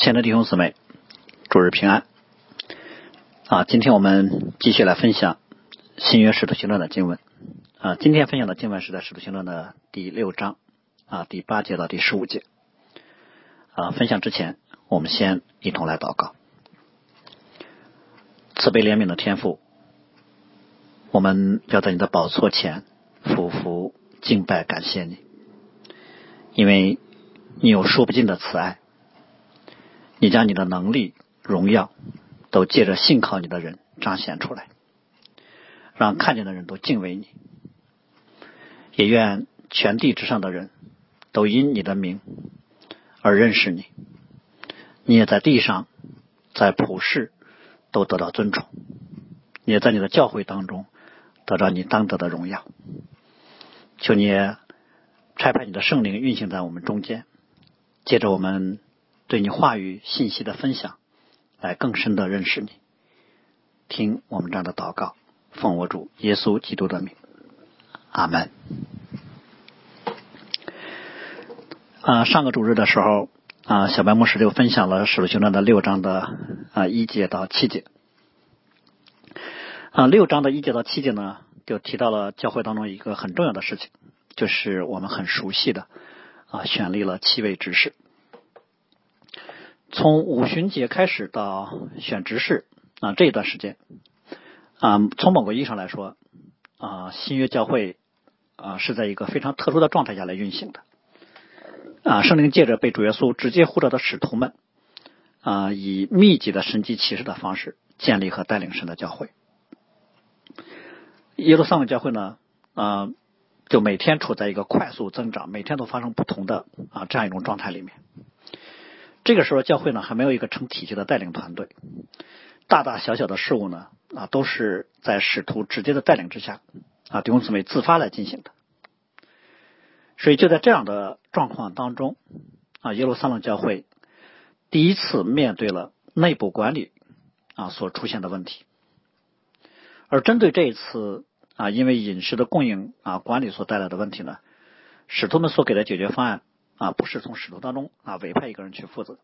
亲爱的弟兄姊妹，主日平安啊！今天我们继续来分享新约使徒行传的经文啊。今天分享的经文是在使徒行传的第六章啊第八节到第十五节啊。分享之前，我们先一同来祷告：慈悲怜悯的天赋，我们要在你的宝座前匍匐敬拜，感谢你，因为你有说不尽的慈爱。你将你的能力、荣耀都借着信靠你的人彰显出来，让看见的人都敬畏你。也愿全地之上的人都因你的名而认识你。你也在地上，在普世都得到尊崇，也在你的教会当中得到你当得的荣耀。求你差派你的圣灵运行在我们中间，借着我们。对你话语信息的分享，来更深的认识你。听我们这样的祷告，奉我主耶稣基督的名，阿门。啊，上个主日的时候啊，小白牧师就分享了使徒行传的六章的啊一节到七节。啊，六章的一节到七节呢，就提到了教会当中一个很重要的事情，就是我们很熟悉的啊，选立了七位执事。从五旬节开始到选执事啊这一段时间啊，从某个意义上来说啊，新约教会啊是在一个非常特殊的状态下来运行的啊，圣灵借着被主耶稣直接呼召的使徒们啊，以密集的神迹启示的方式建立和带领神的教会。耶路撒冷教会呢啊，就每天处在一个快速增长，每天都发生不同的啊这样一种状态里面。这个时候，教会呢还没有一个成体系的带领团队，大大小小的事务呢啊都是在使徒直接的带领之下啊弟兄姊妹自发来进行的。所以就在这样的状况当中啊，耶路撒冷教会第一次面对了内部管理啊所出现的问题。而针对这一次啊因为饮食的供应啊管理所带来的问题呢，使徒们所给的解决方案。啊，不是从使徒当中啊委派一个人去负责，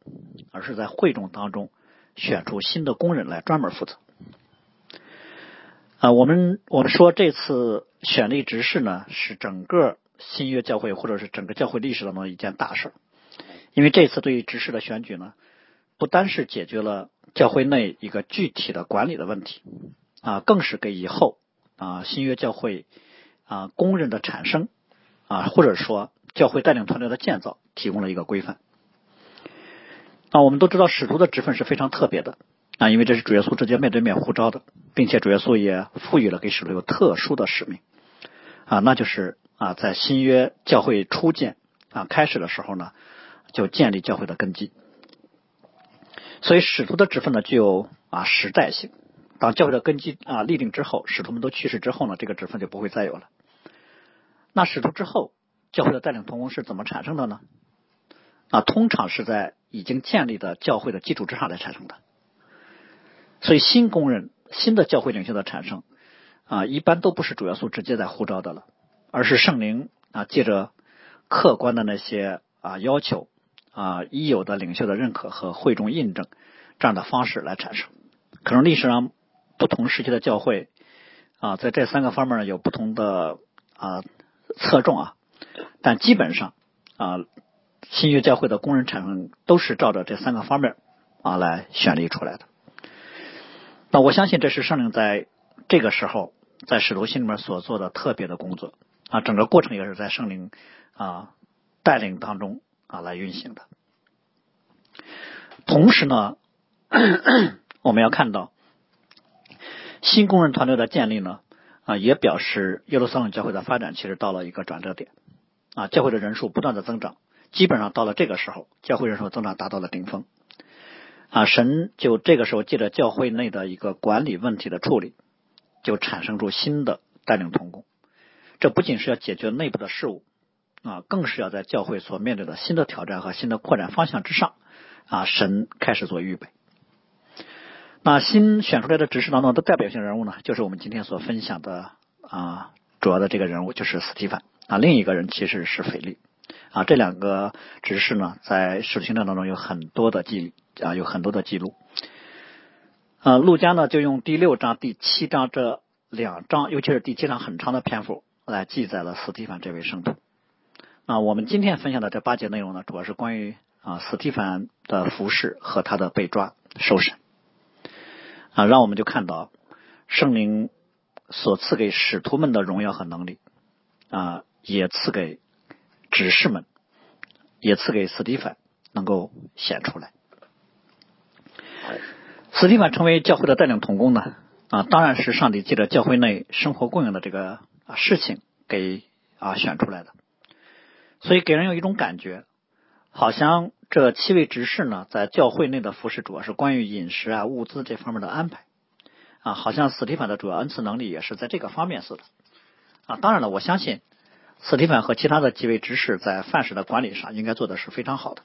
而是在会众当中选出新的工人来专门负责。啊，我们我们说这次选立执事呢，是整个新约教会或者是整个教会历史当中的一件大事，因为这次对于执事的选举呢，不单是解决了教会内一个具体的管理的问题，啊，更是给以后啊新约教会啊工人的产生啊，或者说。教会带领团队的建造提供了一个规范。啊，我们都知道使徒的职分是非常特别的啊，因为这是主耶稣直接面对面呼召的，并且主耶稣也赋予了给使徒有特殊的使命啊，那就是啊，在新约教会初建啊开始的时候呢，就建立教会的根基。所以使徒的职分呢，具有啊时代性。当教会的根基啊立定之后，使徒们都去世之后呢，这个职分就不会再有了。那使徒之后。教会的带领同工是怎么产生的呢？啊，通常是在已经建立的教会的基础之上来产生的。所以新工人、新的教会领袖的产生啊，一般都不是主要素直接在呼召的了，而是圣灵啊借着客观的那些啊要求啊已有的领袖的认可和会众印证这样的方式来产生。可能历史上不同时期的教会啊，在这三个方面有不同的啊侧重啊。但基本上啊，新约教会的工人产生都是照着这三个方面啊来选立出来的。那我相信这是圣灵在这个时候在使徒心里面所做的特别的工作啊，整个过程也是在圣灵啊带领当中啊来运行的。同时呢，我们要看到新工人团队的建立呢啊，也表示耶路撒冷教会的发展其实到了一个转折点。啊，教会的人数不断的增长，基本上到了这个时候，教会人数增长达到了顶峰。啊，神就这个时候借着教会内的一个管理问题的处理，就产生出新的带领同工。这不仅是要解决内部的事务，啊，更是要在教会所面对的新的挑战和新的扩展方向之上，啊，神开始做预备。那新选出来的执事当中的代表性人物呢，就是我们今天所分享的啊，主要的这个人物就是斯蒂凡。啊，另一个人其实是腓力啊，这两个执事呢，在使徒行传当中有很多的记啊，有很多的记录。呃，陆家呢就用第六章、第七章这两章，尤其是第七章很长的篇幅来记载了斯蒂凡这位圣徒。啊，我们今天分享的这八节内容呢，主要是关于啊斯蒂凡的服饰和他的被抓受审。啊，让我们就看到圣灵所赐给使徒们的荣耀和能力啊，也赐给执事们，也赐给斯蒂凡能够显出来。斯蒂凡成为教会的带领同工呢啊，当然是上帝借着教会内生活供应的这个啊事情给啊选出来的，所以给人有一种感觉，好像。这七位执事呢，在教会内的服饰主要是关于饮食啊、物资这方面的安排啊，好像斯蒂凡的主要恩赐能力也是在这个方面似的啊。当然了，我相信斯蒂凡和其他的几位执事在饭食的管理上应该做的是非常好的。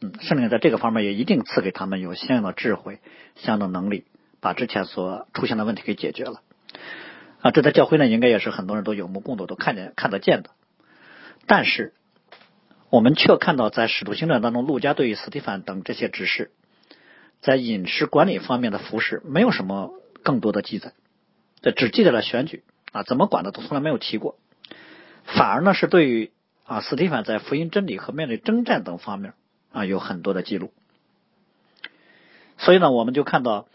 嗯，圣灵在这个方面也一定赐给他们有相应的智慧、相应的能力，把之前所出现的问题给解决了啊。这在教会呢，应该也是很多人都有目共睹、都看见、看得见的。但是。我们却看到，在使徒行传当中，陆家对于斯蒂凡等这些执事，在饮食管理方面的服饰没有什么更多的记载，这只记载了选举啊，怎么管的都从来没有提过，反而呢是对于啊斯蒂凡在福音真理和面对征战等方面啊有很多的记录。所以呢，我们就看到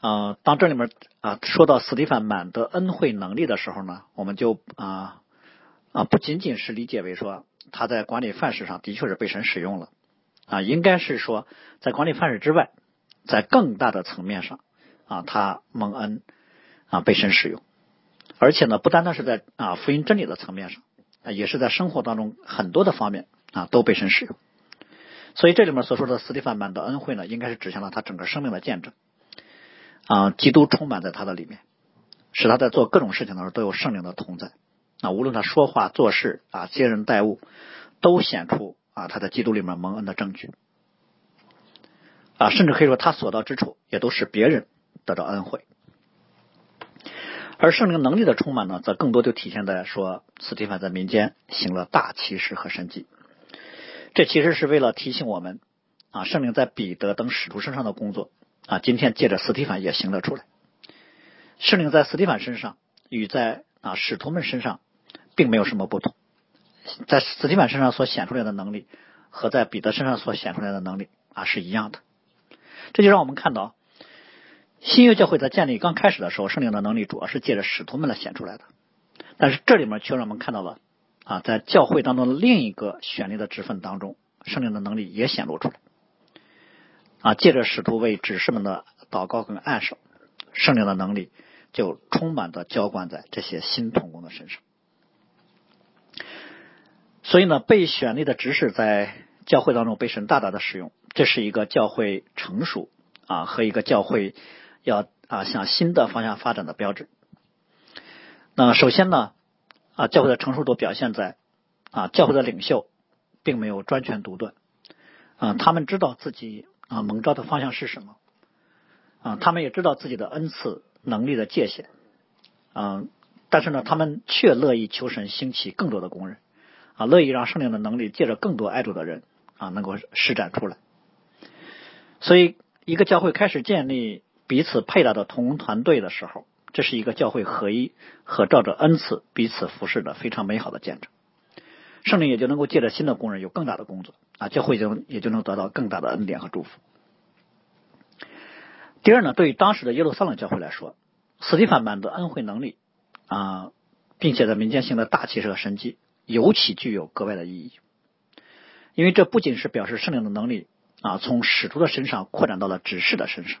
啊，当这里面啊说到斯蒂凡满得恩惠能力的时候呢，我们就啊啊不仅仅是理解为说。他在管理范式上的确是被神使用了啊，应该是说在管理范式之外，在更大的层面上啊，他蒙恩啊被神使用，而且呢，不单单是在啊福音真理的层面上啊，也是在生活当中很多的方面啊都被神使用。所以这里面所说的斯蒂凡满的恩惠呢，应该是指向了他整个生命的见证啊，基督充满在他的里面，使他在做各种事情的时候都有圣灵的同在。啊，无论他说话做事啊，接人待物，都显出啊他在基督里面蒙恩的证据啊，甚至可以说他所到之处也都使别人得到恩惠。而圣灵能力的充满呢，则更多就体现在说，斯蒂凡在民间行了大奇事和神迹。这其实是为了提醒我们啊，圣灵在彼得等使徒身上的工作啊，今天借着斯蒂凡也行了出来。圣灵在斯蒂凡身上与在啊使徒们身上。并没有什么不同，在斯蒂凡身上所显出来的能力和在彼得身上所显出来的能力啊是一样的。这就让我们看到，新约教会在建立刚开始的时候，圣灵的能力主要是借着使徒们来显出来的。但是这里面却让我们看到了啊，在教会当中的另一个选立的职分当中，圣灵的能力也显露出来。啊，借着使徒为指示们的祷告跟暗示，圣灵的能力就充满的浇灌在这些新童工的身上。所以呢，被选立的执事在教会当中被神大大的使用，这是一个教会成熟啊和一个教会要啊向新的方向发展的标志。那首先呢，啊教会的成熟度表现在啊教会的领袖并没有专权独断啊，他们知道自己啊蒙召的方向是什么啊，他们也知道自己的恩赐能力的界限啊，但是呢，他们却乐意求神兴起更多的工人。啊，乐意让圣灵的能力借着更多爱主的人啊，能够施展出来。所以，一个教会开始建立彼此配搭的同工团队的时候，这是一个教会合一和照着恩赐彼此服侍的非常美好的见证。圣灵也就能够借着新的工人有更大的工作啊，教会就也就能得到更大的恩典和祝福。第二呢，对于当时的耶路撒冷教会来说，斯蒂凡满的恩惠能力啊，并且在民间行的大奇事和神迹。尤其具有格外的意义，因为这不仅是表示圣灵的能力啊，从使徒的身上扩展到了执事的身上，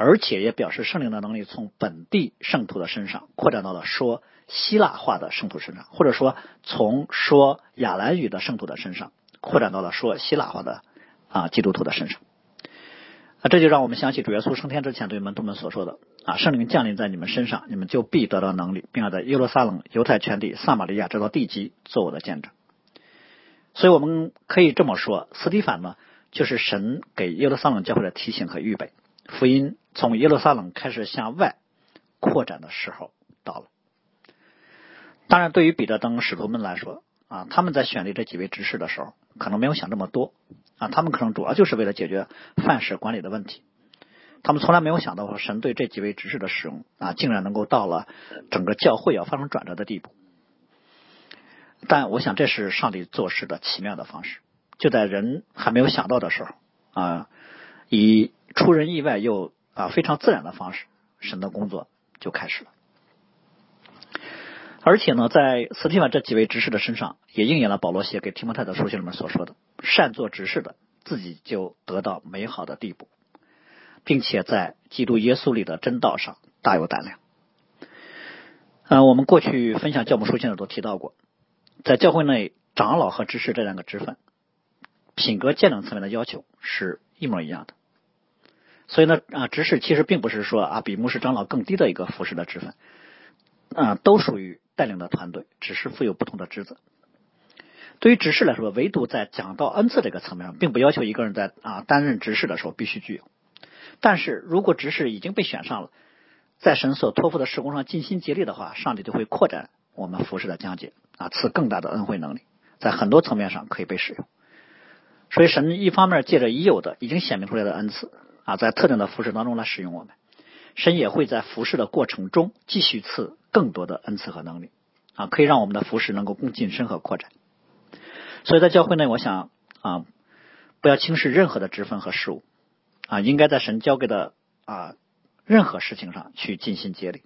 而且也表示圣灵的能力从本地圣徒的身上扩展到了说希腊话的圣徒身上，或者说从说亚兰语的圣徒的身上扩展到了说希腊话的啊基督徒的身上。啊，这就让我们想起主耶稣升天之前对门徒们所说的：“啊，圣灵降临在你们身上，你们就必得到能力，并要在耶路撒冷、犹太全地、撒玛利亚直到地极做我的见证。”所以我们可以这么说，斯蒂凡呢，就是神给耶路撒冷教会的提醒和预备。福音从耶路撒冷开始向外扩展的时候到了。当然，对于彼得等使徒们来说，啊，他们在选立这几位执事的时候，可能没有想这么多啊，他们可能主要就是为了解决范式管理的问题。他们从来没有想到说，神对这几位执事的使用啊，竟然能够到了整个教会要发生转折的地步。但我想，这是上帝做事的奇妙的方式，就在人还没有想到的时候啊，以出人意外又啊非常自然的方式，神的工作就开始了。而且呢，在斯蒂芬这几位执事的身上，也应验了保罗写给提摩太的书信里面所说的：“善做执事的，自己就得到美好的地步。”并且在基督耶稣里的真道上大有胆量。嗯，我们过去分享教母书信的都提到过，在教会内长老和执事这两个职分，品格见证层面的要求是一模一样的。所以呢，啊，执事其实并不是说啊比牧师长老更低的一个服侍的职分，啊，都属于带领的团队，只是负有不同的职责。对于执事来说，唯独在讲道恩赐这个层面上，并不要求一个人在啊担任执事的时候必须具有。但是如果执事已经被选上了，在神所托付的事工上尽心竭力的话，上帝就会扩展我们服侍的疆界啊，赐更大的恩惠能力，在很多层面上可以被使用。所以神一方面借着已有的已经显明出来的恩赐啊，在特定的服饰当中来使用我们，神也会在服侍的过程中继续赐更多的恩赐和能力啊，可以让我们的服饰能够更晋升和扩展。所以在教会内，我想啊，不要轻视任何的职分和事物。啊，应该在神交给的啊任何事情上去尽心竭力，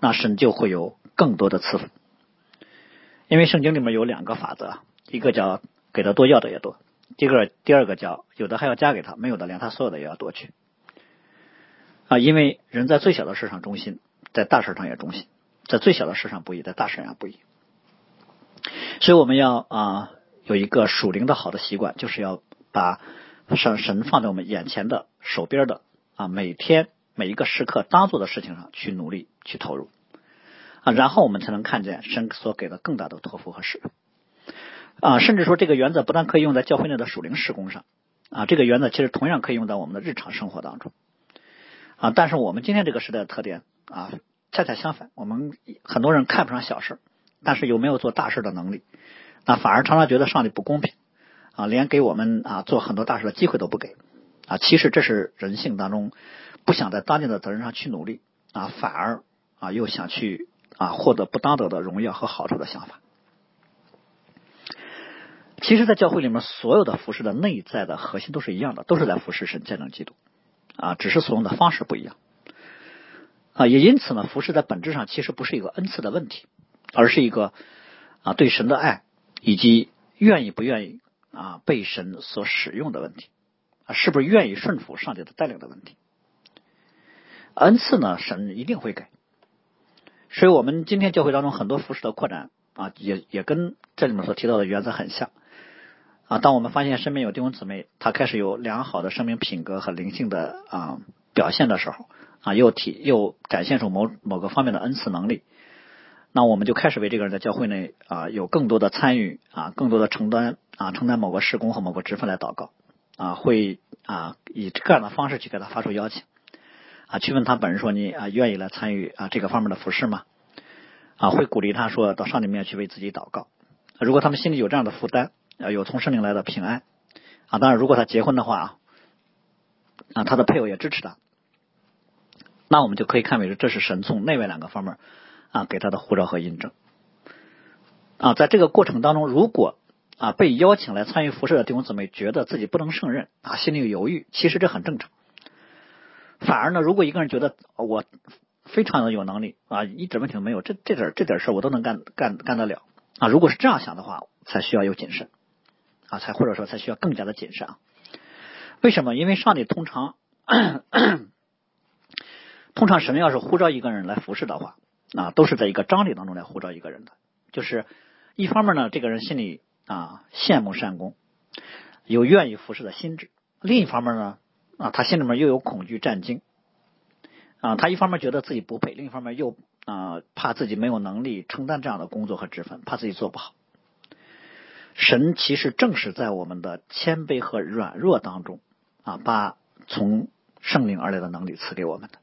那神就会有更多的赐福。因为圣经里面有两个法则，一个叫给的多要的也多，第二个第二个叫有的还要加给他，没有的连他所有的也要夺去。啊，因为人在最小的事上忠心，在大事上也忠心，在最小的事上不易，在大事上不易。所以我们要啊有一个属灵的好的习惯，就是要把。神神放在我们眼前的手边的啊，每天每一个时刻当做的事情上去努力去投入啊，然后我们才能看见神所给的更大的托付和使命啊，甚至说这个原则不但可以用在教会内的属灵施工上啊，这个原则其实同样可以用在我们的日常生活当中啊。但是我们今天这个时代的特点啊，恰恰相反，我们很多人看不上小事，但是有没有做大事的能力，那反而常常觉得上帝不公平。啊，连给我们啊做很多大事的机会都不给啊！其实这是人性当中不想在当今的责任上去努力啊，反而啊又想去啊获得不当得的荣耀和好处的想法。其实，在教会里面，所有的服饰的内在的核心都是一样的，都是在服侍神、见证基督啊，只是所用的方式不一样啊。也因此呢，服饰在本质上其实不是一个恩赐的问题，而是一个啊对神的爱以及愿意不愿意。啊，被神所使用的问题啊，是不是愿意顺服上帝的带领的问题？恩赐呢，神一定会给。所以，我们今天教会当中很多服饰的扩展啊，也也跟这里面所提到的原则很像啊。当我们发现身边有弟兄姊妹，他开始有良好的生命品格和灵性的啊表现的时候啊，又体又展现出某某个方面的恩赐能力。那我们就开始为这个人在教会内啊有更多的参与啊，更多的承担啊，承担某个事工和某个职分来祷告啊，会啊以这样的方式去给他发出邀请啊，去问他本人说你啊愿意来参与啊这个方面的服饰吗？啊，会鼓励他说到上帝面前去为自己祷告。如果他们心里有这样的负担有从圣灵来的平安啊，当然如果他结婚的话啊，他的配偶也支持他，那我们就可以看为这是神从内外两个方面。啊，给他的护照和印证啊，在这个过程当中，如果啊被邀请来参与服饰的弟兄姊妹觉得自己不能胜任啊，心里有犹豫，其实这很正常。反而呢，如果一个人觉得我非常的有能力啊，一点问题都没有，这这点这点事我都能干干干得了啊，如果是这样想的话，才需要有谨慎啊，才或者说才需要更加的谨慎啊。为什么？因为上帝通常通常神要是呼召一个人来服侍的话。啊，都是在一个张力当中来呼召一个人的，就是一方面呢，这个人心里啊羡慕善功，有愿意服侍的心智；另一方面呢，啊他心里面又有恐惧战惊，啊他一方面觉得自己不配，另一方面又啊怕自己没有能力承担这样的工作和职分，怕自己做不好。神其实正是在我们的谦卑和软弱当中啊，把从圣灵而来的能力赐给我们的。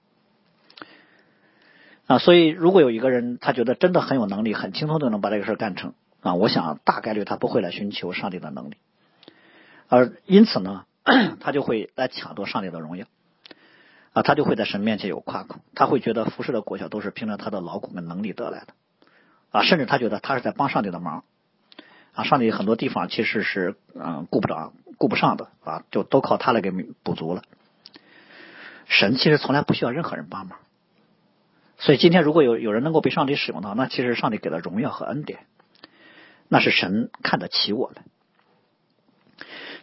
啊，所以如果有一个人他觉得真的很有能力，很轻松就能把这个事干成啊，我想大概率他不会来寻求上帝的能力，而因此呢，他就会来抢夺上帝的荣耀，啊，他就会在神面前有夸口，他会觉得服侍的果效都是凭着他的劳苦跟能力得来的，啊，甚至他觉得他是在帮上帝的忙，啊，上帝很多地方其实是嗯顾不着、顾不上的，啊，就都靠他来给补足了。神其实从来不需要任何人帮忙，所以今天如果有有人能够被上帝使用的话，那其实上帝给了荣耀和恩典。那是神看得起我们，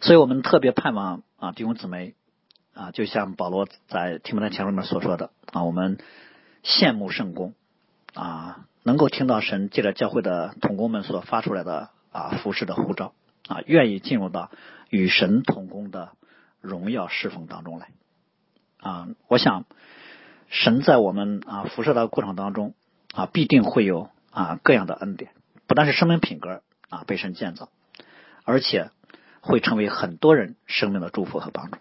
所以我们特别盼望啊弟兄姊妹啊，就像保罗在提摩太前书里面所说的啊，我们羡慕圣公啊，能够听到神借着教会的同工们所发出来的啊服侍的护照啊，愿意进入到与神同工的荣耀侍奉当中来啊。我想神在我们啊辐射的过程当中啊，必定会有啊各样的恩典。不但是生命品格啊被神建造，而且会成为很多人生命的祝福和帮助。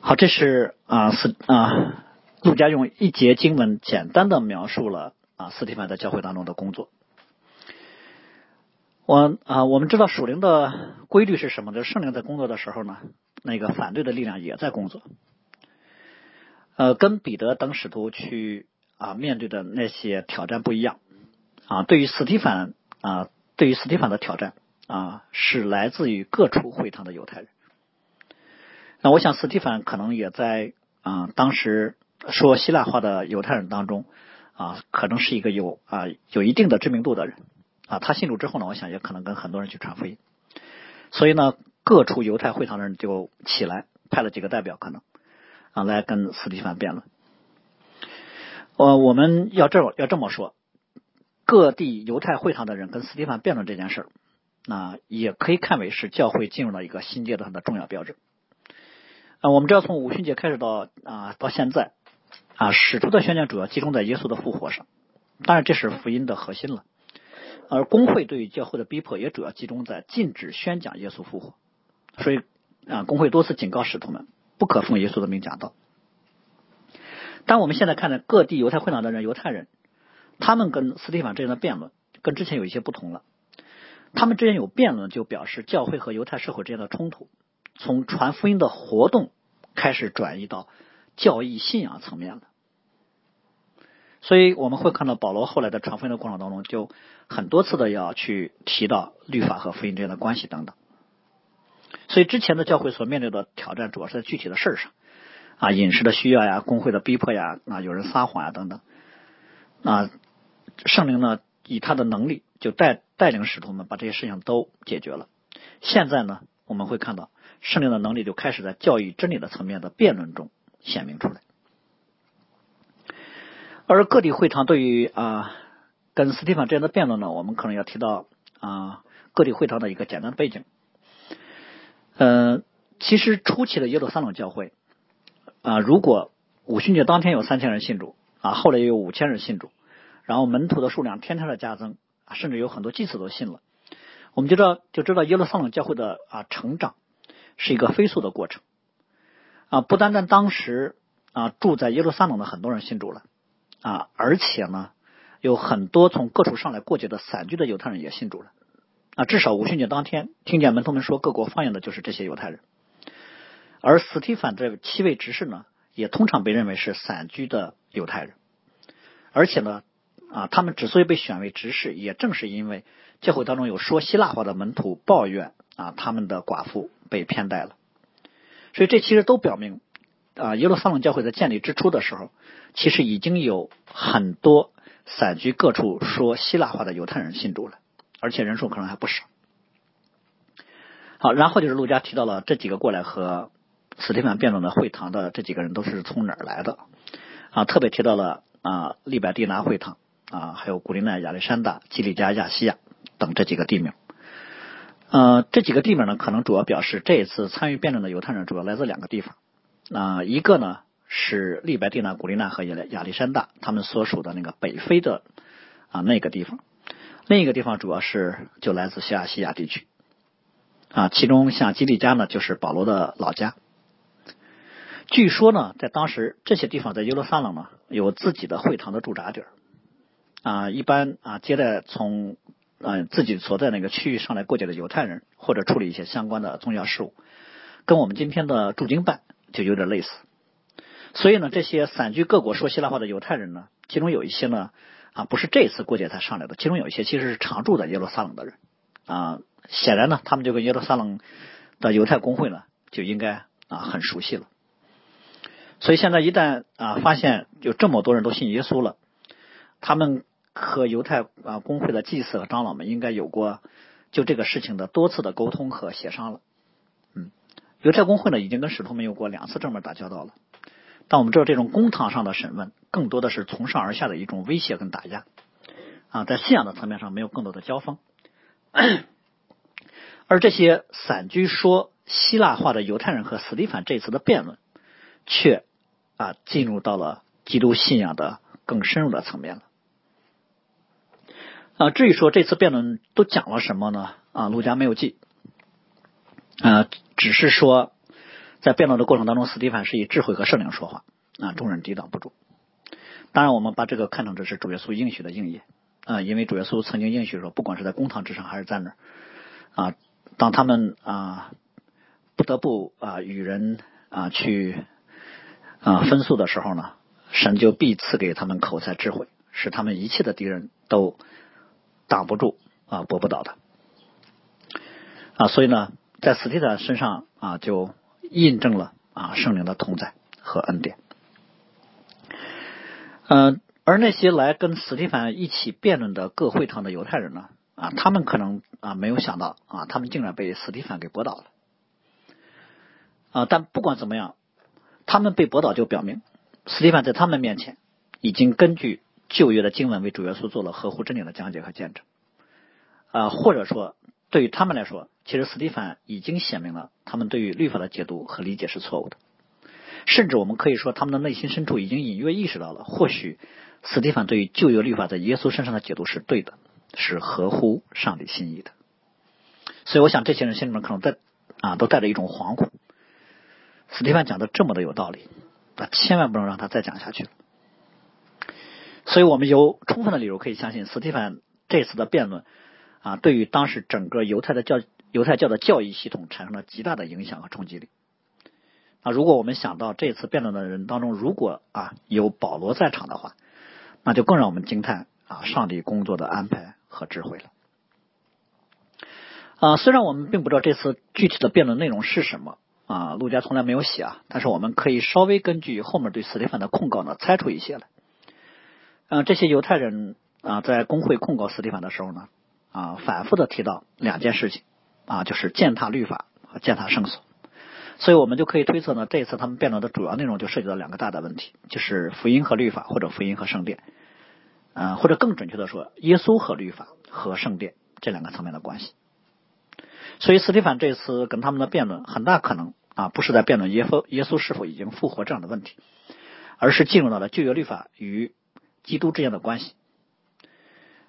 好，这是啊斯啊陆家用一节经文简单的描述了啊斯蒂凡在教会当中的工作。我啊我们知道属灵的规律是什么？就是圣灵在工作的时候呢，那个反对的力量也在工作。呃，跟彼得等使徒去。啊，面对的那些挑战不一样啊。对于斯蒂凡啊，对于斯蒂凡的挑战啊，是来自于各处会堂的犹太人。那我想，斯蒂凡可能也在啊，当时说希腊话的犹太人当中啊，可能是一个有啊有一定的知名度的人啊。他信主之后呢，我想也可能跟很多人去传福音。所以呢，各处犹太会堂的人就起来派了几个代表，可能啊来跟斯蒂凡辩论。呃，我们要这要这么说，各地犹太会堂的人跟斯蒂凡辩论这件事儿，那也可以看为是教会进入了一个新阶段的重要标志。啊，我们知道从五旬节开始到啊到现在啊，使徒的宣讲主要集中在耶稣的复活上，当然这是福音的核心了。而工会对于教会的逼迫也主要集中在禁止宣讲耶稣复活，所以啊，工会多次警告使徒们不可奉耶稣的名讲道。当我们现在看的各地犹太会堂的人，犹太人，他们跟斯蒂凡之间的辩论跟之前有一些不同了。他们之间有辩论，就表示教会和犹太社会之间的冲突从传福音的活动开始转移到教义信仰层面了。所以我们会看到保罗后来的传福音的过程当中，就很多次的要去提到律法和福音之间的关系等等。所以之前的教会所面对的挑战，主要是在具体的事上。啊，饮食的需要呀，工会的逼迫呀，啊，有人撒谎呀，等等。啊，圣灵呢，以他的能力就带带领使徒们把这些事情都解决了。现在呢，我们会看到圣灵的能力就开始在教育真理的层面的辩论中显明出来。而各地会堂对于啊跟斯蒂芬这样的辩论呢，我们可能要提到啊各地会堂的一个简单背景。嗯，其实初期的耶路撒冷教会。啊，如果五旬节当天有三千人信主啊，后来又有五千人信主，然后门徒的数量天天的加增，甚至有很多祭司都信了，我们就知道就知道耶路撒冷教会的啊成长是一个飞速的过程啊，不单单当时啊住在耶路撒冷的很多人信主了啊，而且呢有很多从各处上来过节的散居的犹太人也信主了。啊，至少五旬节当天听见门徒们说各国方言的就是这些犹太人。而斯蒂凡这七位执事呢，也通常被认为是散居的犹太人，而且呢，啊，他们之所以被选为执事，也正是因为教会当中有说希腊话的门徒抱怨啊，他们的寡妇被偏待了，所以这其实都表明啊，耶路撒冷教会在建立之初的时候，其实已经有很多散居各处说希腊话的犹太人信主了，而且人数可能还不少。好，然后就是陆家提到了这几个过来和。斯蒂凡辩论的会堂的这几个人都是从哪儿来的啊？特别提到了啊，利百蒂拿会堂啊，还有古利奈、亚历山大、基利加、亚西亚等这几个地名。呃，这几个地名呢，可能主要表示这一次参与辩论的犹太人主要来自两个地方那，一个呢是利白蒂娜、古利奈和亚亚历山大他们所属的那个北非的啊那个地方，另一个地方主要是就来自西亚西亚地区。啊，其中像基利加呢，就是保罗的老家。据说呢，在当时这些地方在耶路撒冷呢有自己的会堂的驻扎点啊，一般啊接待从嗯自己所在那个区域上来过节的犹太人，或者处理一些相关的宗教事务，跟我们今天的驻京办就有点类似。所以呢，这些散居各国说希腊话的犹太人呢，其中有一些呢啊不是这次过节才上来的，其中有一些其实是常住在耶路撒冷的人啊。显然呢，他们就跟耶路撒冷的犹太公会呢就应该啊很熟悉了。所以现在一旦啊发现有这么多人都信耶稣了，他们和犹太啊公会的祭司和长老们应该有过就这个事情的多次的沟通和协商了。犹太公会呢已经跟使徒们有过两次正面打交道了。但我们知道，这种公堂上的审问更多的是从上而下的一种威胁跟打压啊，在信仰的层面上没有更多的交锋。而这些散居说希腊话的犹太人和斯蒂凡这次的辩论，却啊进入到了基督信仰的更深入的层面了。啊，至于说这次辩论都讲了什么呢？啊，陆家没有记啊，只是说。在辩论的过程当中，斯蒂凡是以智慧和圣灵说话啊，众人抵挡不住。当然，我们把这个看成这是主耶稣应许的应验啊，因为主耶稣曾经应许说，不管是在公堂之上还是在那儿啊，当他们啊不得不啊与人啊去啊分诉的时候呢，神就必赐给他们口才智慧，使他们一切的敌人都挡不住啊驳不倒的啊。所以呢，在斯蒂芬身上啊就。印证了啊圣灵的同在和恩典，嗯，而那些来跟斯蒂凡一起辩论的各会堂的犹太人呢啊，他们可能啊没有想到啊，他们竟然被斯蒂凡给驳倒了啊！但不管怎么样，他们被驳倒就表明斯蒂凡在他们面前已经根据旧约的经文为主耶稣做了合乎真理的讲解和见证啊，或者说。对于他们来说，其实斯蒂凡已经显明了他们对于律法的解读和理解是错误的，甚至我们可以说，他们的内心深处已经隐约意识到了，或许斯蒂凡对于旧约律法在耶稣身上的解读是对的，是合乎上帝心意的。所以，我想这些人心里面可能在啊，都带着一种惶恐。斯蒂凡讲的这么的有道理，那千万不能让他再讲下去了。所以我们有充分的理由可以相信，斯蒂凡这次的辩论。啊，对于当时整个犹太的教犹太教的教义系统产生了极大的影响和冲击力。啊，如果我们想到这次辩论的人当中，如果啊有保罗在场的话，那就更让我们惊叹啊上帝工作的安排和智慧了。啊，虽然我们并不知道这次具体的辩论内容是什么啊，陆家从来没有写啊，但是我们可以稍微根据后面对斯蒂芬的控告呢，猜出一些来。嗯，这些犹太人啊，在公会控告斯蒂芬的时候呢。啊，反复的提到两件事情啊，就是践踏律法和践踏圣所，所以我们就可以推测呢，这一次他们辩论的主要内容就涉及到两个大的问题，就是福音和律法，或者福音和圣殿，嗯，或者更准确的说，耶稣和律法和圣殿这两个层面的关系。所以斯蒂凡这次跟他们的辩论，很大可能啊，不是在辩论耶稣耶稣是否已经复活这样的问题，而是进入到了旧约律法与基督之间的关系。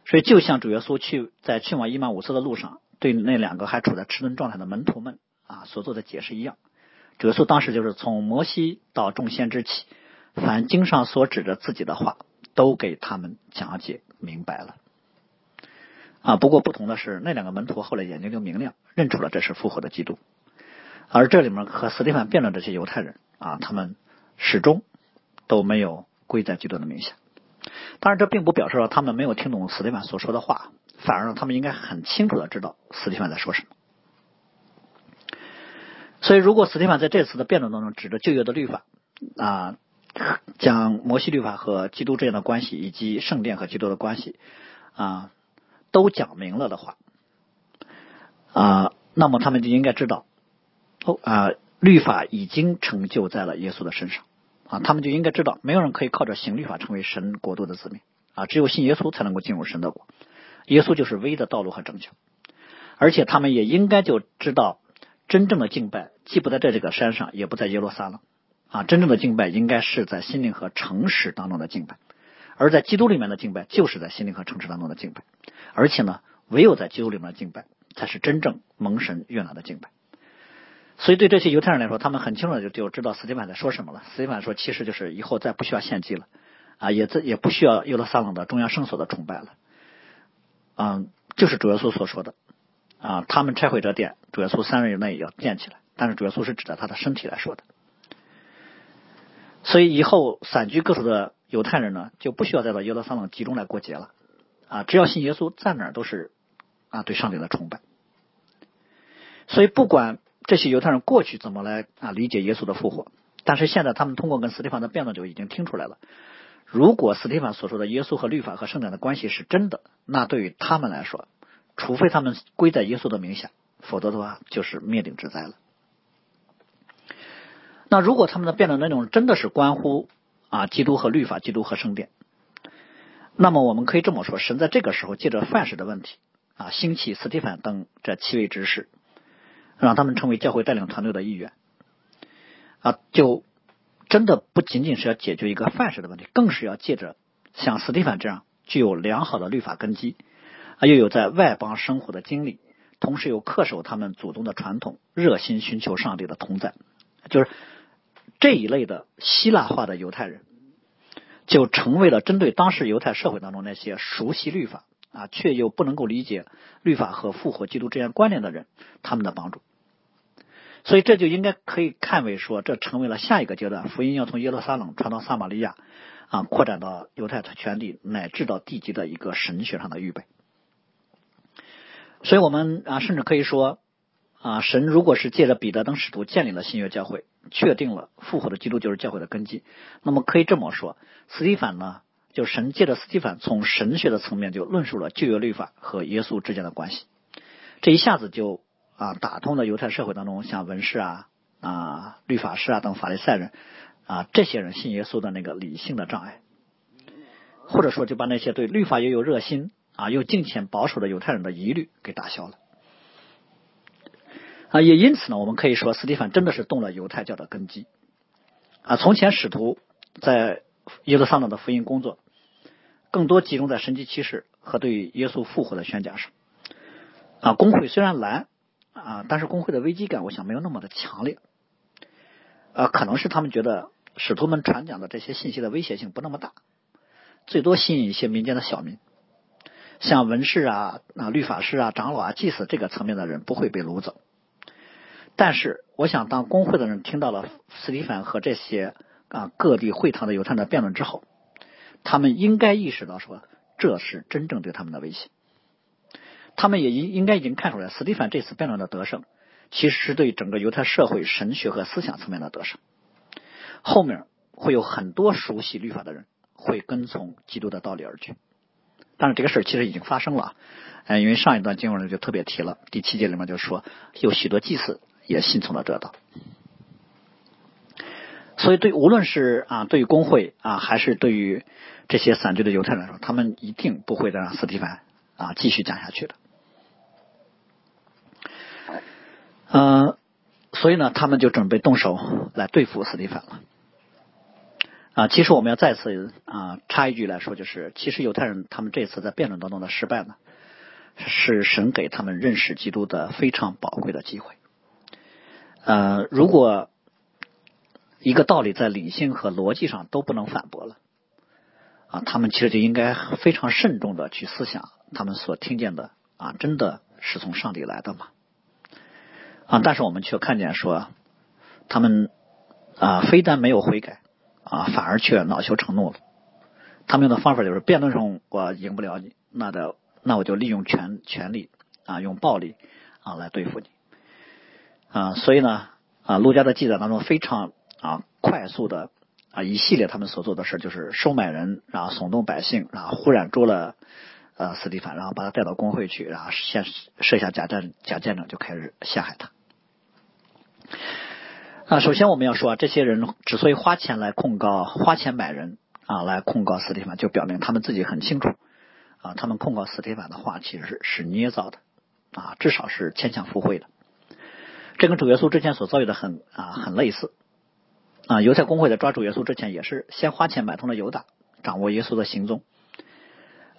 所以，就像主耶稣去在去往伊玛五斯的路上，对那两个还处在迟钝状态的门徒们啊所做的解释一样，主耶稣当时就是从摩西到众先知起，凡经上所指着自己的话，都给他们讲解明白了。啊，不过不同的是，那两个门徒后来眼睛就明亮，认出了这是复活的基督。而这里面和斯蒂凡辩论这些犹太人啊，他们始终都没有归在基督的名下。当然，这并不表示说他们没有听懂斯蒂凡所说的话，反而让，他们应该很清楚的知道斯蒂凡在说什么。所以，如果斯蒂凡在这次的辩论当中指着旧约的律法啊，将摩西律法和基督之间的关系，以及圣殿和基督的关系啊，都讲明了的话啊，那么他们就应该知道，哦啊，律法已经成就在了耶稣的身上。啊，他们就应该知道，没有人可以靠着行律法成为神国度的子民啊，只有信耶稣才能够进入神的国。耶稣就是唯一的道路和拯救。而且他们也应该就知道，真正的敬拜既不在这这个山上，也不在耶路撒冷啊，真正的敬拜应该是在心灵和诚实当中的敬拜。而在基督里面的敬拜，就是在心灵和诚实当中的敬拜。而且呢，唯有在基督里面的敬拜，才是真正蒙神悦纳的敬拜。所以，对这些犹太人来说，他们很清楚的就就知道斯蒂凡在说什么了。斯蒂凡说，其实就是以后再不需要献祭了，啊，也这也不需要耶路撒冷的中央圣所的崇拜了。嗯，就是主耶稣所说的啊，他们拆毁这殿，主耶稣三日内要建起来。但是主耶稣是指着他的身体来说的。所以以后散居各处的犹太人呢，就不需要再到耶路撒冷集中来过节了啊，只要信耶稣，在哪都是啊对上帝的崇拜。所以不管这些犹太人过去怎么来啊理解耶稣的复活，但是现在他们通过跟斯蒂凡的辩论就已经听出来了。如果斯蒂凡所说的耶稣和律法和圣典的关系是真的，那对于他们来说，除非他们归在耶稣的名下，否则的话就是灭顶之灾了。那如果他们的辩论内容真的是关乎啊基督和律法、基督和圣殿，那么我们可以这么说：神在这个时候借着范式的问题啊，兴起斯蒂凡等这七位执事，让他们成为教会带领团队的一员啊，就真的不仅仅是要解决一个范式的问题，更是要借着像斯蒂凡这样具有良好的律法根基啊，又有在外邦生活的经历，同时又恪守他们祖宗的传统，热心寻求上帝的同在，就是。这一类的希腊化的犹太人，就成为了针对当时犹太社会当中那些熟悉律法啊，却又不能够理解律法和复活基督之间关联的人，他们的帮助。所以这就应该可以看为说，这成为了下一个阶段，福音要从耶路撒冷传到撒玛利亚啊，扩展到犹太全地乃至到地级的一个神学上的预备。所以我们啊，甚至可以说。啊，神如果是借着彼得等使徒建立了新约教会，确定了复活的基督就是教会的根基，那么可以这么说，斯蒂凡呢，就神借着斯蒂凡从神学的层面就论述了旧约律法和耶稣之间的关系，这一下子就啊打通了犹太社会当中像文士啊啊律法师啊等法利赛人啊这些人信耶稣的那个理性的障碍，或者说就把那些对律法也有热心啊又敬虔保守的犹太人的疑虑给打消了。啊，也因此呢，我们可以说，斯蒂凡真的是动了犹太教的根基。啊，从前使徒在耶路撒冷的福音工作，更多集中在神迹启示和对耶稣复活的宣讲上。啊，工会虽然难啊，但是工会的危机感，我想没有那么的强烈。啊，可能是他们觉得使徒们传讲的这些信息的威胁性不那么大，最多吸引一些民间的小民，像文士啊、啊律法师啊、长老啊、祭司这个层面的人不会被掳走。但是，我想，当工会的人听到了斯蒂凡和这些啊各地会堂的犹太人辩论之后，他们应该意识到说，这是真正对他们的威胁。他们也应应该已经看出来，斯蒂凡这次辩论的得胜，其实是对整个犹太社会神学和思想层面的得胜。后面会有很多熟悉律法的人会跟从基督的道理而去。但是这个事儿其实已经发生了，哎，因为上一段经文里就特别提了，第七节里面就说有许多祭司。也信从了这道，所以对无论是啊对于工会啊还是对于这些散居的犹太人来说，他们一定不会再让斯蒂凡啊继续讲下去的。嗯，所以呢，他们就准备动手来对付斯蒂凡了。啊，其实我们要再次啊插一句来说，就是其实犹太人他们这次在辩论当中的失败呢，是神给他们认识基督的非常宝贵的机会。呃，如果一个道理在理性和逻辑上都不能反驳了，啊，他们其实就应该非常慎重的去思想，他们所听见的啊，真的是从上帝来的吗？啊，但是我们却看见说，他们啊，非但没有悔改啊，反而却恼羞成怒了。他们用的方法就是辩论中我赢不了你，那的那我就利用权权力啊，用暴力啊来对付你。啊，所以呢，啊，陆家的记载当中非常啊快速的啊一系列他们所做的事就是收买人，然后耸动百姓，然后忽然捉了呃斯蒂凡，然后把他带到工会去，然后先设下假证假见证，就开始陷害他。啊，首先我们要说啊，这些人之所以花钱来控告，花钱买人啊来控告斯蒂凡，就表明他们自己很清楚啊，他们控告斯蒂凡的话其实是捏造的啊，至少是牵强附会的。这跟主耶稣之前所遭遇的很啊很类似啊，犹太公会在抓主耶稣之前也是先花钱买通了犹大，掌握耶稣的行踪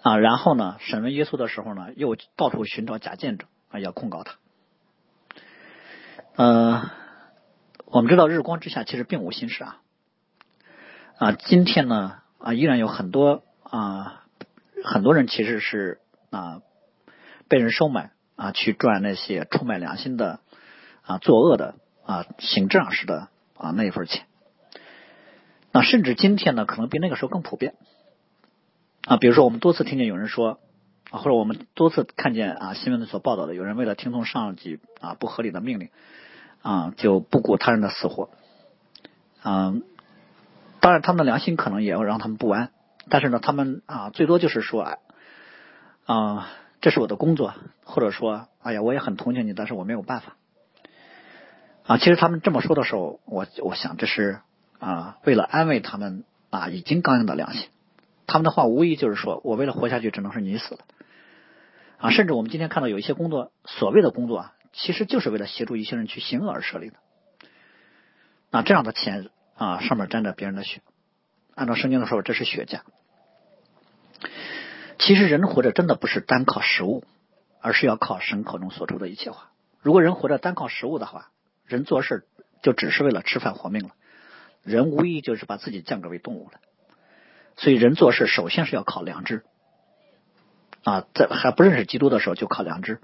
啊，然后呢审问耶稣的时候呢，又到处寻找假见证啊，要控告他。呃，我们知道日光之下其实并无新事啊啊，今天呢啊，依然有很多啊，很多人其实是啊被人收买啊，去赚那些出卖良心的啊作恶的啊行这样式的啊那一份钱。那甚至今天呢，可能比那个时候更普遍啊。比如说，我们多次听见有人说啊，或者我们多次看见啊新闻所报道的，有人为了听从上级啊不合理的命令啊，就不顾他人的死活。嗯，当然，他们的良心可能也要让他们不安，但是呢，他们啊最多就是说啊，这是我的工作，或者说，哎呀，我也很同情你，但是我没有办法啊。其实他们这么说的时候，我我想这是。啊，为了安慰他们啊，已经刚硬的良心，他们的话无疑就是说我为了活下去，只能是你死了啊！甚至我们今天看到有一些工作，所谓的工作啊，其实就是为了协助一些人去行恶而设立的。那这样的钱啊，上面沾着别人的血，按照圣经的说法，这是血价。其实人活着真的不是单靠食物，而是要靠神口中所出的一切话。如果人活着单靠食物的话，人做事就只是为了吃饭活命了。人无疑就是把自己降格为动物了，所以人做事首先是要靠良知啊，在还不认识基督的时候就靠良知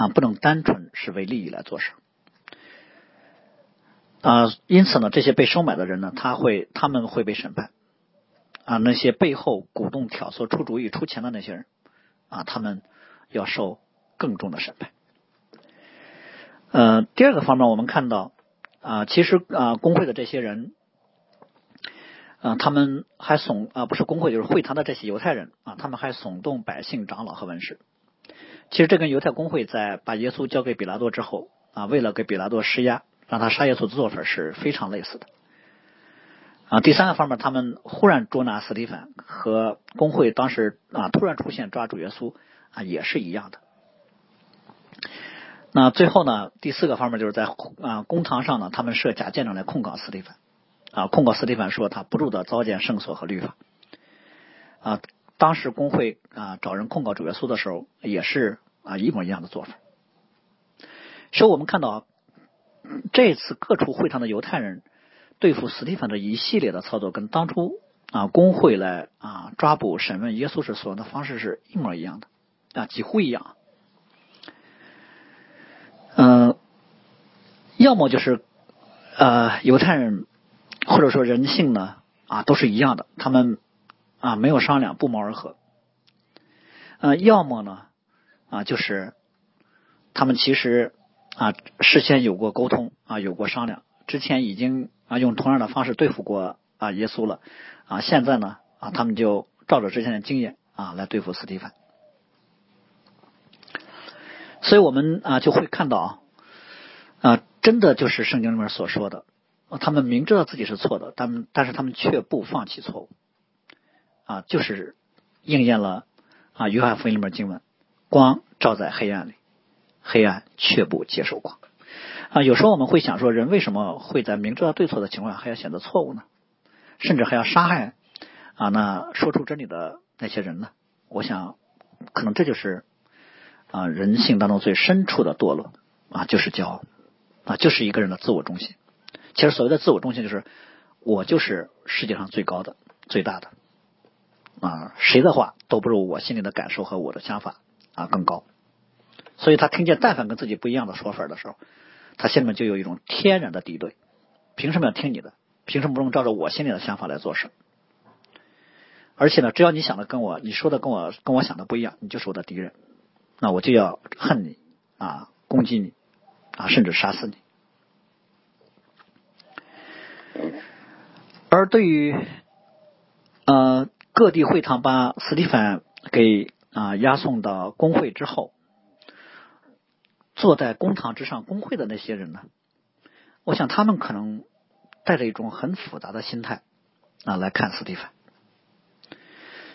啊，不能单纯是为利益来做事啊。因此呢，这些被收买的人呢，他会他们会被审判啊。那些背后鼓动、挑唆、出主意、出钱的那些人啊，他们要受更重的审判。呃，第二个方面，我们看到。啊，其实啊，工会的这些人，啊，他们还耸啊，不是工会，就是会堂的这些犹太人啊，他们还耸动百姓、长老和文士。其实这跟犹太工会在把耶稣交给比拉多之后啊，为了给比拉多施压，让他杀耶稣的做法是非常类似的。啊，第三个方面，他们忽然捉拿斯蒂芬和工会当时啊突然出现抓住耶稣啊，也是一样的。那最后呢，第四个方面就是在啊公堂上呢，他们设假见证来控告斯蒂芬啊，控告斯蒂芬说他不住的糟践圣所和律法啊。当时工会啊找人控告主耶稣的时候，也是啊一模一样的做法。所以我们看到这次各处会堂的犹太人对付斯蒂芬的一系列的操作，跟当初啊工会来啊抓捕审问耶稣时所用的方式是一模一样的啊，几乎一样。嗯，要么就是呃犹太人或者说人性呢啊都是一样的，他们啊没有商量不谋而合。呃，要么呢啊就是他们其实啊事先有过沟通啊有过商量，之前已经啊用同样的方式对付过啊耶稣了啊现在呢啊他们就照着之前的经验啊来对付斯蒂芬。所以我们啊就会看到啊，真的就是圣经里面所说的，他们明知道自己是错的，但但是他们却不放弃错误啊，就是应验了啊约翰福音里面经文：光照在黑暗里，黑暗却不接受光啊。有时候我们会想说，人为什么会在明知道对错的情况下还要选择错误呢？甚至还要杀害啊那说出真理的那些人呢？我想，可能这就是。啊，人性当中最深处的堕落啊，就是骄傲啊，就是一个人的自我中心。其实所谓的自我中心，就是我就是世界上最高的、最大的啊，谁的话都不如我心里的感受和我的想法啊更高。所以他听见但凡跟自己不一样的说法的时候，他心里面就有一种天然的敌对。凭什么要听你的？凭什么不能照着我心里的想法来做事？而且呢，只要你想的跟我、你说的跟我、跟我想的不一样，你就是我的敌人。那我就要恨你啊，攻击你啊，甚至杀死你。而对于呃各地会堂把斯蒂芬给啊押送到工会之后，坐在公堂之上工会的那些人呢，我想他们可能带着一种很复杂的心态啊来看斯蒂芬。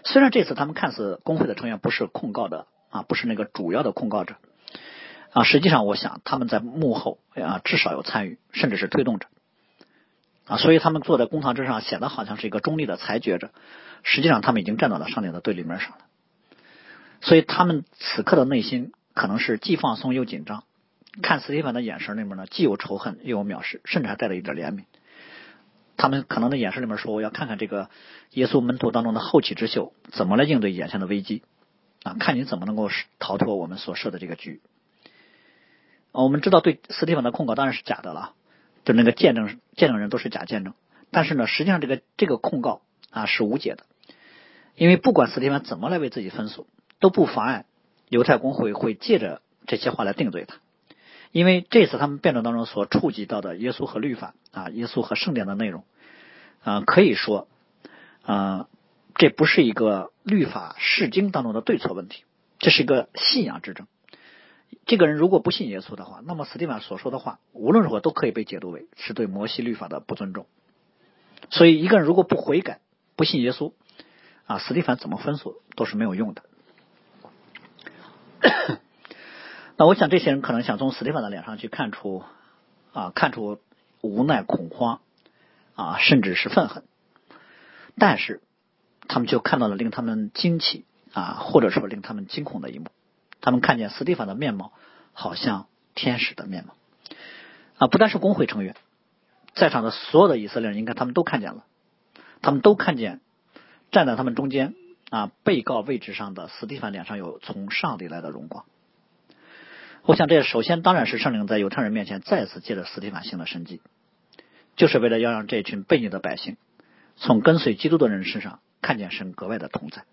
虽然这次他们看似工会的成员不是控告的。啊，不是那个主要的控告者啊，实际上我想他们在幕后啊，至少有参与，甚至是推动者啊，所以他们坐在公堂之上，显得好像是一个中立的裁决者，实际上他们已经站到了上帝的对立面上了。所以他们此刻的内心可能是既放松又紧张，看斯蒂芬的眼神里面呢，既有仇恨又有藐视，甚至还带了一点怜悯他们可能的眼神里面说，我要看看这个耶稣门徒当中的后起之秀怎么来应对眼前的危机啊，看你怎么能够逃脱我们所设的这个局。我们知道，对斯蒂芬的控告当然是假的了，就那个见证见证人都是假见证。但是呢，实际上这个这个控告啊是无解的，因为不管斯蒂芬怎么来为自己分诉，都不妨碍犹太公会会借着这些话来定罪他。因为这次他们辩论当中所触及到的耶稣和律法啊，耶稣和圣典的内容啊，可以说啊，这不是一个律法释经当中的对错问题，这是一个信仰之争。这个人如果不信耶稣的话，那么斯蒂芬所说的话无论如何都可以被解读为是对摩西律法的不尊重。所以，一个人如果不悔改、不信耶稣啊，斯蒂芬怎么分诉都是没有用的。那我想，这些人可能想从斯蒂芬的脸上去看出啊，看出无奈、恐慌啊，甚至是愤恨。但是，他们就看到了令他们惊奇啊，或者说令他们惊恐的一幕。他们看见斯蒂芬的面貌，好像天使的面貌啊！不但是工会成员，在场的所有的以色列人，应该他们都看见了。他们都看见站在他们中间啊，被告位置上的斯蒂芬脸上有从上帝来的荣光。我想，这首先当然是圣灵在犹太人面前再次借着斯蒂法行的神迹，就是为了要让这群悖逆的百姓从跟随基督的人身上看见神格外的同在。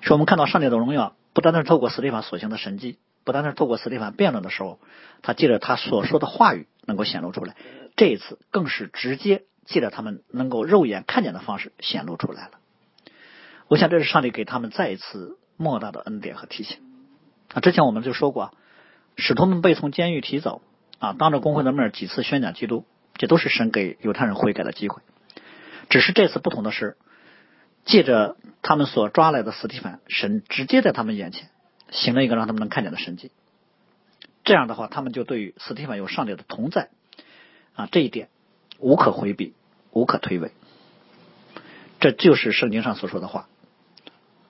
是我们看到上帝的荣耀，不单单是透过斯蒂法所行的神迹，不单单是透过斯蒂法辩论的时候，他借着他所说的话语能够显露出来。这一次更是直接借着他们能够肉眼看见的方式显露出来了。我想，这是上帝给他们再一次莫大的恩典和提醒。啊，之前我们就说过，使徒们被从监狱提走，啊，当着公会的面几次宣讲基督，这都是神给犹太人悔改的机会。只是这次不同的是，借着他们所抓来的斯蒂凡，神直接在他们眼前行了一个让他们能看见的神迹。这样的话，他们就对于斯蒂凡有上帝的同在，啊，这一点无可回避，无可推诿。这就是圣经上所说的话。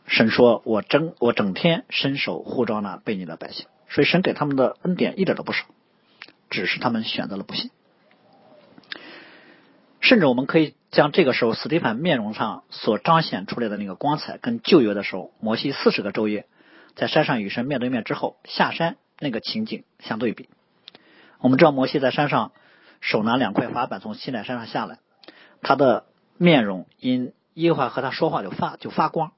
神说：“我整我整天伸手护照那被你的百姓，所以神给他们的恩典一点都不少，只是他们选择了不信。甚至我们可以将这个时候斯蒂凡面容上所彰显出来的那个光彩，跟旧约的时候摩西四十个昼夜在山上与神面对面之后下山那个情景相对比。我们知道摩西在山上手拿两块法板从西奈山上下来，他的面容因耶和华和他说话就发就发光。”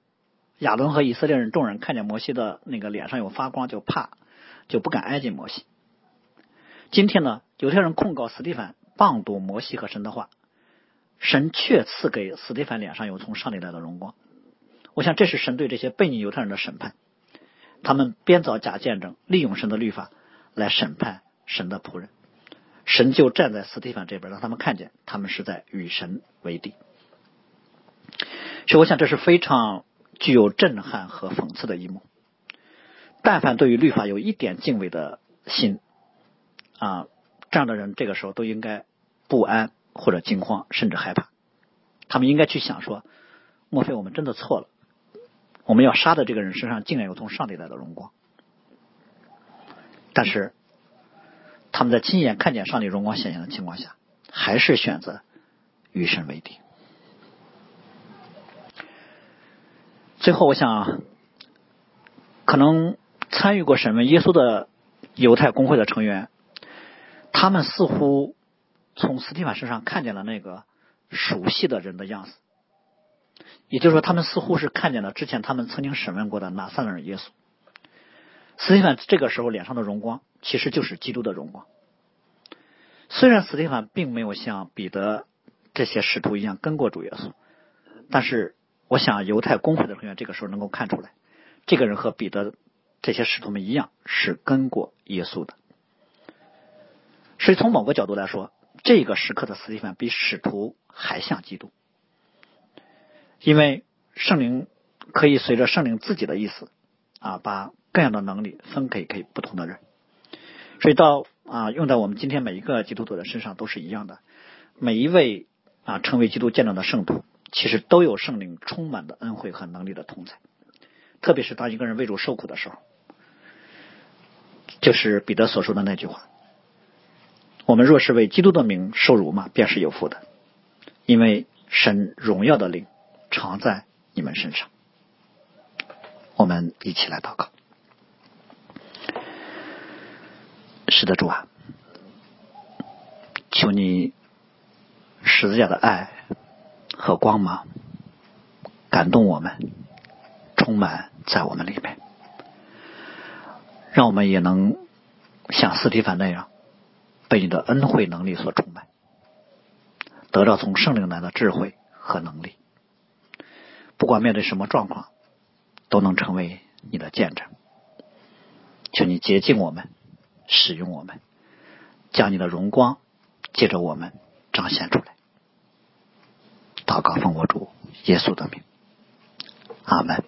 亚伦和以色列人众人看见摩西的那个脸上有发光，就怕，就不敢挨近摩西。今天呢，犹太人控告斯蒂凡谤读摩西和神的话，神却赐给斯蒂凡脸上有从上帝来的荣光。我想这是神对这些悖逆犹太人的审判，他们编造假见证，利用神的律法来审判神的仆人。神就站在斯蒂凡这边，让他们看见他们是在与神为敌。所以，我想这是非常。具有震撼和讽刺的一幕。但凡对于律法有一点敬畏的心啊，这样的人这个时候都应该不安或者惊慌，甚至害怕。他们应该去想说：莫非我们真的错了？我们要杀的这个人身上竟然有从上帝来的荣光。但是他们在亲眼看见上帝荣光显现的情况下，还是选择与神为敌。最后，我想，可能参与过审问耶稣的犹太公会的成员，他们似乎从斯蒂凡身上看见了那个熟悉的人的样子，也就是说，他们似乎是看见了之前他们曾经审问过的拿撒勒人耶稣。斯蒂凡这个时候脸上的荣光，其实就是基督的荣光。虽然斯蒂凡并没有像彼得这些使徒一样跟过主耶稣，但是。我想犹太公会的成员这个时候能够看出来，这个人和彼得这些使徒们一样是跟过耶稣的。所以从某个角度来说，这个时刻的斯蒂芬比使徒还像基督，因为圣灵可以随着圣灵自己的意思啊，把各样的能力分给给不同的人。所以到啊用在我们今天每一个基督徒的身上都是一样的，每一位啊成为基督见证的圣徒。其实都有圣灵充满的恩惠和能力的同在，特别是当一个人为主受苦的时候，就是彼得所说的那句话：“我们若是为基督的名受辱嘛，便是有福的。”因为神荣耀的灵常在你们身上。我们一起来祷告。是的，主啊，求你十字架的爱和光芒感动我们，充满在我们里面，让我们也能像斯蒂凡那样被你的恩惠能力所充满，得到从圣灵来的智慧和能力，不管面对什么状况，都能成为你的见证。求你洁净我们。使用我们，将你的荣光借着我们彰显出来。祷告奉我主耶稣的名，阿门。